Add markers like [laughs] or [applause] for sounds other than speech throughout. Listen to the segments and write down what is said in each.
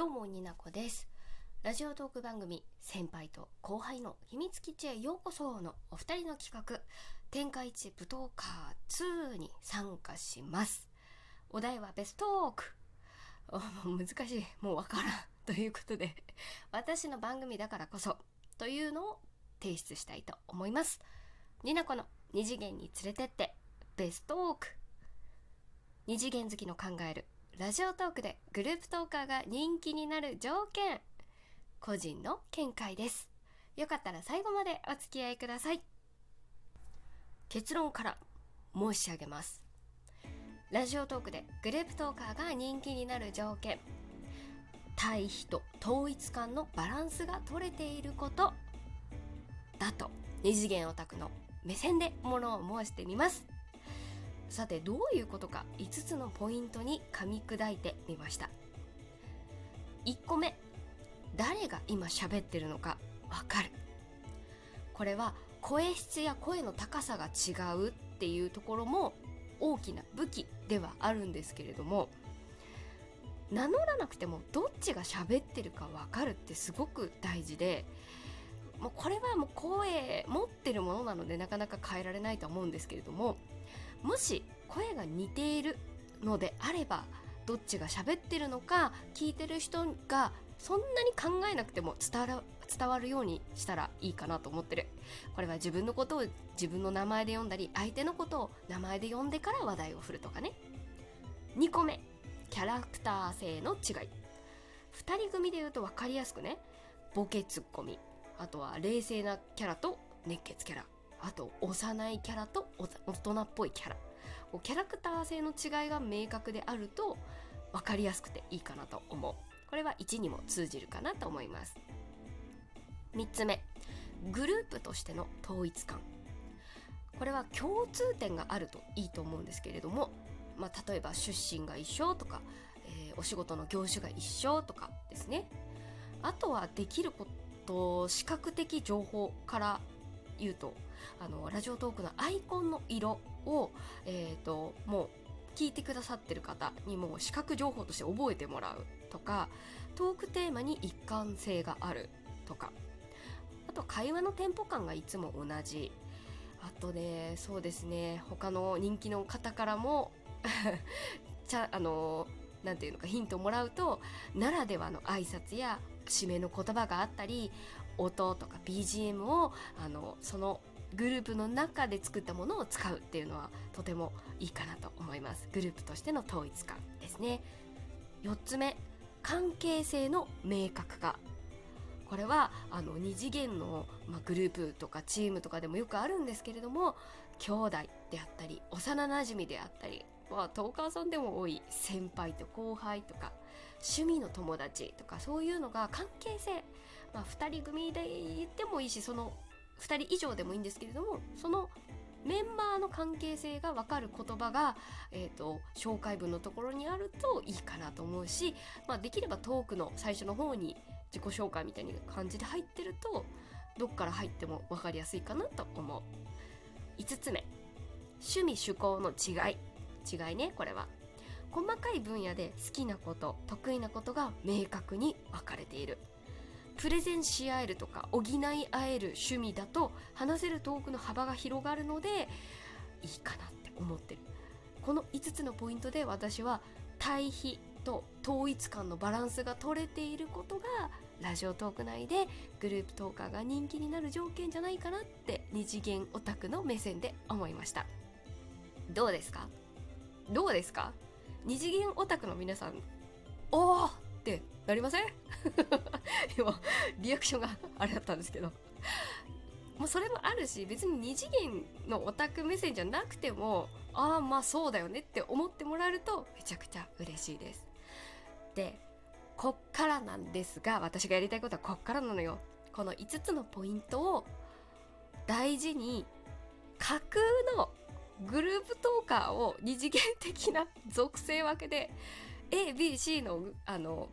どうもになこです。ラジオトーク番組先輩と後輩の秘密基地へようこそのお二人の企画天下一武闘家2に参加します。お題はベストーク。[laughs] 難しいもうわからんということで私の番組だからこそというのを提出したいと思います。になこの二次元に連れてってベストーク。二次元好きの考えるラジオトークでグループトーカーが人気になる条件個人の見解です。よかったら最後までお付き合いください。結論から申し上げます。ラジオトークでグループトーカーが人気になる条件。対比と統一感のバランスが取れていることだと二次元オタクの目線でものを申してみます。さてどういうことか5つのポイントに噛み砕いてみました。1個目誰が今喋ってるのかわかる。これは声質や声の高さが違うっていうところも大きな武器ではあるんですけれども名乗らなくてもどっちが喋ってるかわかるってすごく大事でもうこれはもう声持ってるものなのでなかなか変えられないと思うんですけれどももし声が似ているのであればどっちが喋ってるのか聞いてる人がそんなに考えなくても伝わるようにしたらいいかなと思ってる。これは自分のことを自分の名前で呼んだり相手のことを名前で呼んでから話題を振るとかね。2個目キャラクター性の違い。2人組で言うと分かりやすくね。ボケツッコミ。あとは冷静なキャラと熱血キャラ。あと幼いキャラと大人っぽいキャラ。キャラクター性の違いが明確であると分かりやすくていいかなと思う。これは1にも通じるかなと思います。3つ目。グループとしての統一感。これは共通点があるといいと思うんですけれども、まあ、例えば出身が一緒とか、えー、お仕事の業種が一緒とかですね。あとはできること視覚的情報から言うとあのラジオトークのアイコンの色を、えーと、もう聞いてくださってる方にも視覚情報として覚えてもらうとかトークテーマに一貫性があるとかあと会話のテンポ感がいつも同じ。あとねそうですね他の人気の方からも [laughs] ちゃあのなんていうのかヒントをもらうとならではの挨拶や締めの言葉があったり音とか BGM をあのそのグループの中で作ったものを使うっていうのはとてもいいかなと思います。グループとしての統一感ですね。4つ目関係性の明確化。これはあの2次元の、まあ、グループとかチームとかでもよくあるんですけれども兄弟であったり幼なじみであったり、まあ、トーカーさんでも多い先輩と後輩とか趣味の友達とかそういうのが関係性、まあ、2人組で言ってもいいしその2人以上でもいいんですけれどもそのメンバーの関係性が分かる言葉が、えーと、紹介文のところにあるといいかなと思うし、まあ、できればトークの最初の方に自己紹介みたいな感じで入ってるとどっから入っても分かりやすいかなと思う。5つ目。趣味趣向の違い。違いねこれは。細かい分野で好きなこと得意なことが明確に分かれている。プレゼンし合えるとか補い合える趣味だと話せるトークの幅が広がるのでいいかなって思ってる。この5つのポイントで私は対比と統一感のバランスが取れていることがラジオトーク内でグループトーカーが人気になる条件じゃないかなって二次元オタクの目線で思いました。どうですか？どうですか？二次元オタクの皆さんおーってなりません？[laughs] 今リアクションがあれだったんですけど。もうそれもあるし別に二次元のオタク目線じゃなくてもああまあそうだよねって思ってもらえるとめちゃくちゃ嬉しいです。でこっからなんですが私がやりたいことはこっからなのよ。この5つのポイントを大事に架空のグループトーカーを二次元的な属性分けで ABC のあの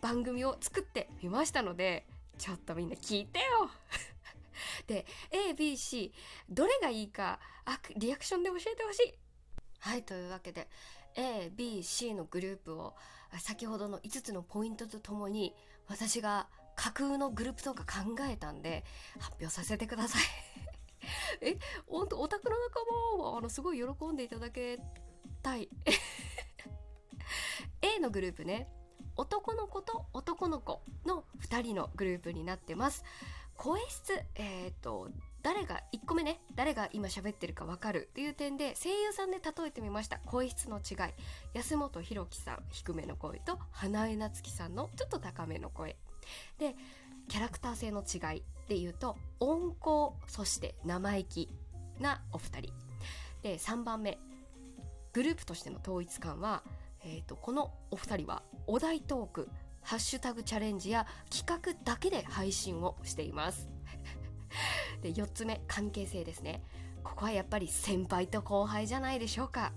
番組を作ってみましたのでちょっとみんな聞いてよ。[laughs] で ABC どれがいいかあリアクションで教えてほしい。はいというわけで ABC のグループを先ほどの5つのポイントとともに私が架空のグループとか考えたんで発表させてください。[laughs] えほんとオタクの仲間はあのすごい喜んでいただけたい。[laughs] A のグループね。男の子と男の子の2人のグループになってます。声質えっ、ー、と誰が1個目ね誰が今喋ってるか分かるっていう点で声優さんで例えてみました。声質の違い。安本博樹さん低めの声と花江夏樹さんのちょっと高めの声。でキャラクター性の違いでいうと温厚そして生意気なお二人。で3番目。グループとしての統一感は、えーと、このお二人はお題トークハッシュタグチャレンジや企画だけで配信をしています。[laughs] で4つ目関係性ですね。ここはやっぱり先輩と後輩じゃないでしょうか。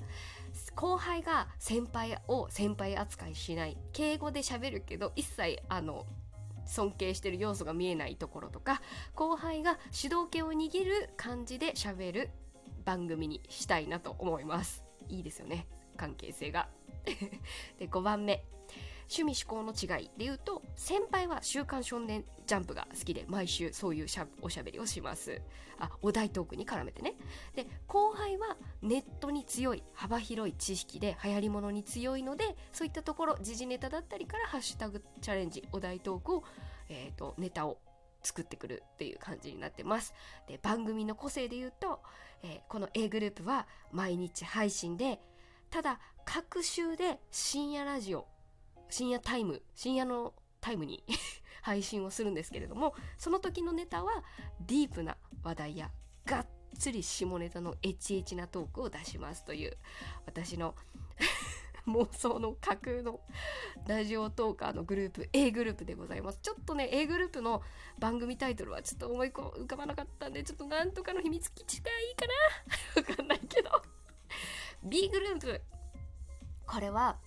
後輩が先輩を先輩扱いしない。敬語で喋るけど一切あの尊敬してる要素が見えないところとか後輩が主導権を握る感じで喋る番組にしたいなと思います。いいですよね。関係性が。[laughs] で5番目。趣味思考の違いで言うと先輩は「週刊少年ジャンプ」が好きで毎週そういうしゃおしゃべりをします。あお題トークに絡めてね。で後輩はネットに強い幅広い知識で流行り物に強いのでそういったところ時事ネタだったりからハッシュタグチャレンジお題トークを、えーと、ネタを作ってくるっていう感じになってます。で番組の個性で言うと、えー、この A グループは毎日配信でただ各週で深夜ラジオ深夜タイム深夜のタイムに [laughs] 配信をするんですけれどもその時のネタはディープな話題やがっつり下ネタのエチエチなトークを出しますという私の [laughs] 妄想の架空のラジオトーカーのグループ A グループでございます。ちょっとね A グループの番組タイトルはちょっと思い浮かばなかったんでちょっとなんとかの秘密基地がいいかな。わかんないけど。B グループこれは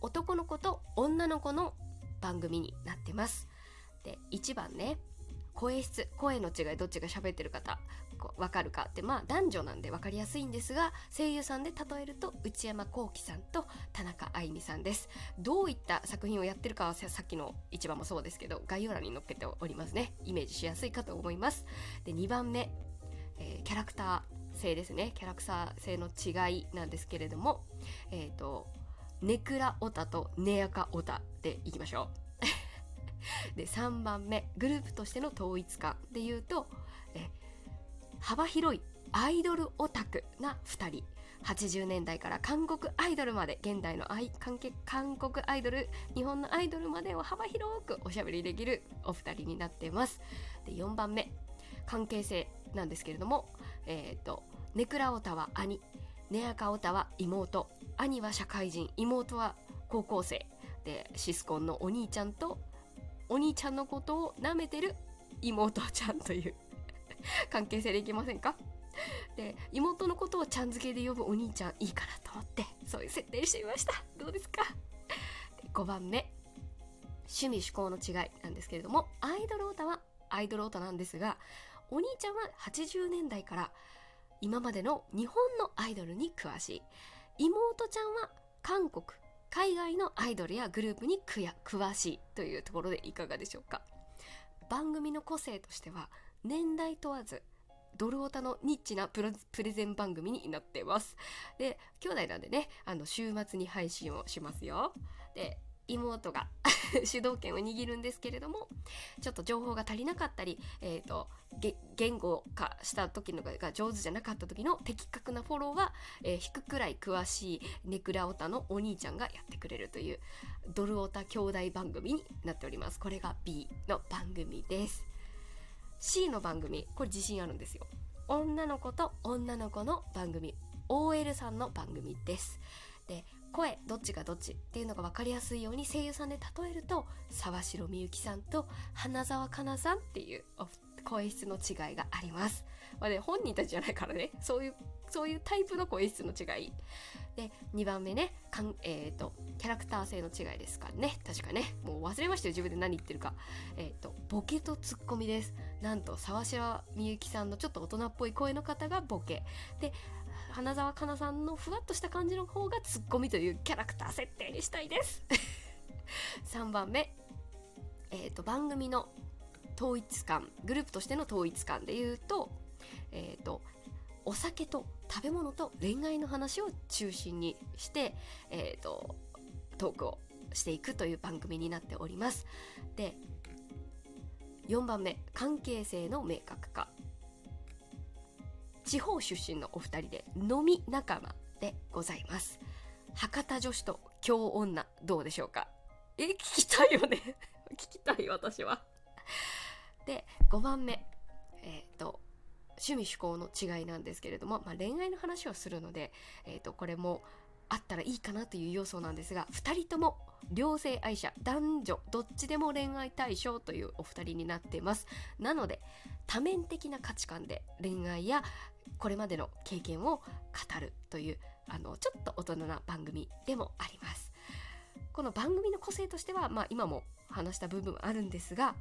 男の子と女の子の番組になってます。で1番ね声質声の違いどっちが喋ってる方わかるかってまあ男女なんで分かりやすいんですが声優さんで例えると内山聖輝さんと田中あいみさんです。どういった作品をやってるかはさっきの1番もそうですけど概要欄に載っけておりますね。イメージしやすいかと思います。で2番目、えー、キャラクター性ですね。キャラクター性の違いなんですけれどもえっ、ー、とネクラオタとネアカオタでいきましょう。[laughs] で3番目グループとしての統一感で言うとえ幅広いアイドルオタクな2人。80年代から韓国アイドルまで現代の韓国アイドル日本のアイドルまでを幅広くおしゃべりできるお二人になっています。で4番目関係性なんですけれどもえっ、ー、とネクラオタは兄。ネアカオタは妹。兄は社会人。妹は高校生。でシスコンのお兄ちゃんとお兄ちゃんのことを舐めてる妹ちゃんという。[laughs] 関係性でいけませんか？で妹のことをちゃん付けで呼ぶお兄ちゃんいいかなと思ってそういう設定してみました。どうですか？で5番目。趣味思考の違いなんですけれどもアイドルオタはアイドルオタなんですがお兄ちゃんは80年代から今までの日本のアイドルに詳しい。妹ちゃんは韓国海外のアイドルやグループに詳しいというところでいかがでしょうか。番組の個性としては年代問わずドルオタのニッチなプレゼン番組になってます。で兄弟なんでねあの週末に配信をしますよ。で妹が [laughs] 主導権を握るんですけれどもちょっと情報が足りなかったり、えーと、言語化した時のが上手じゃなかった時の的確なフォローは、えー、引くくらい詳しいネクラオタのお兄ちゃんがやってくれるというドルオタ兄弟番組になっております。これが B の番組です。C の番組これ自信あるんですよ。女の子と女の子の番組。OL さんの番組です。で声どっちがどっちっていうのが分かりやすいように声優さんで例えると沢城みゆきさんと花澤香菜さんっていう声質の違いがあります。まあね、本人たちじゃないからね。そういうそういうタイプの声質の違い。で2番目ねかん、えーと、キャラクター性の違いですかね。確かね。もう忘れましたよ自分で何言ってるか。え、ー、とボケとツッコミです。なんと沢城みゆきさんのちょっと大人っぽい声の方がボケ。で花澤香菜さんのふわっとした感じの方がツッコミというキャラクター設定にしたいです。[laughs] 3番目、えーと、番組の統一感。グループとしての統一感で言うと,、えーと、お酒と食べ物と恋愛の話を中心にして、えーと、トークをしていくという番組になっております。で4番目。関係性の明確化。地方出身のお二人で飲み仲間でございます。博多女子と京女どうでしょうか？え聞きたいよね。[laughs] 聞きたい私は。で5番目。えっ、ー、と趣味趣向の違いなんですけれども、まあ、恋愛の話をするので、えー、とこれもあったらいいかなという要素なんですが2人とも両性愛者男女どっちでも恋愛対象というお二人になっています。なので多面的な価値観で恋愛やこれまでの経験を語るというあのちょっと大人な番組でもあります。この番組の個性としては、まあ、今も話した部分あるんですが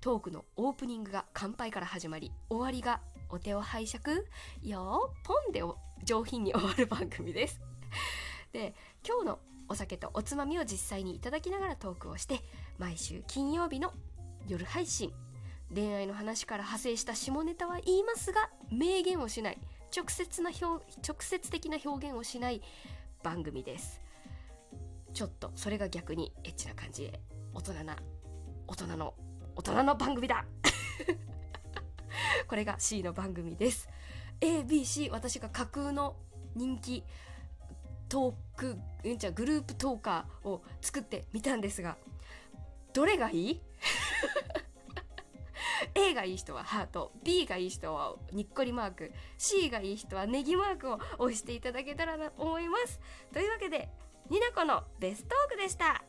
トークのオープニングが乾杯から始まり終わりがお手を拝借。よーポンで上品に終わる番組です。[laughs] で今日のお酒とおつまみを実際にいただきながらトークをして毎週金曜日の夜配信恋愛の話から派生した下ネタは言いますが明言をしない。直接な表直接的な表現をしない番組です。ちょっとそれが逆にエッチな感じで大人な大人の大人の番組だ。[laughs] これが C の番組です。ABC 私が架空の人気トークうんちゃグループトーカーを作ってみたんですがどれがいい？[laughs] A がいい人はハート B がいい人はにっこりマーク C がいい人はネギマークを押していただけたらなと思います。というわけでニナコのベストークでした。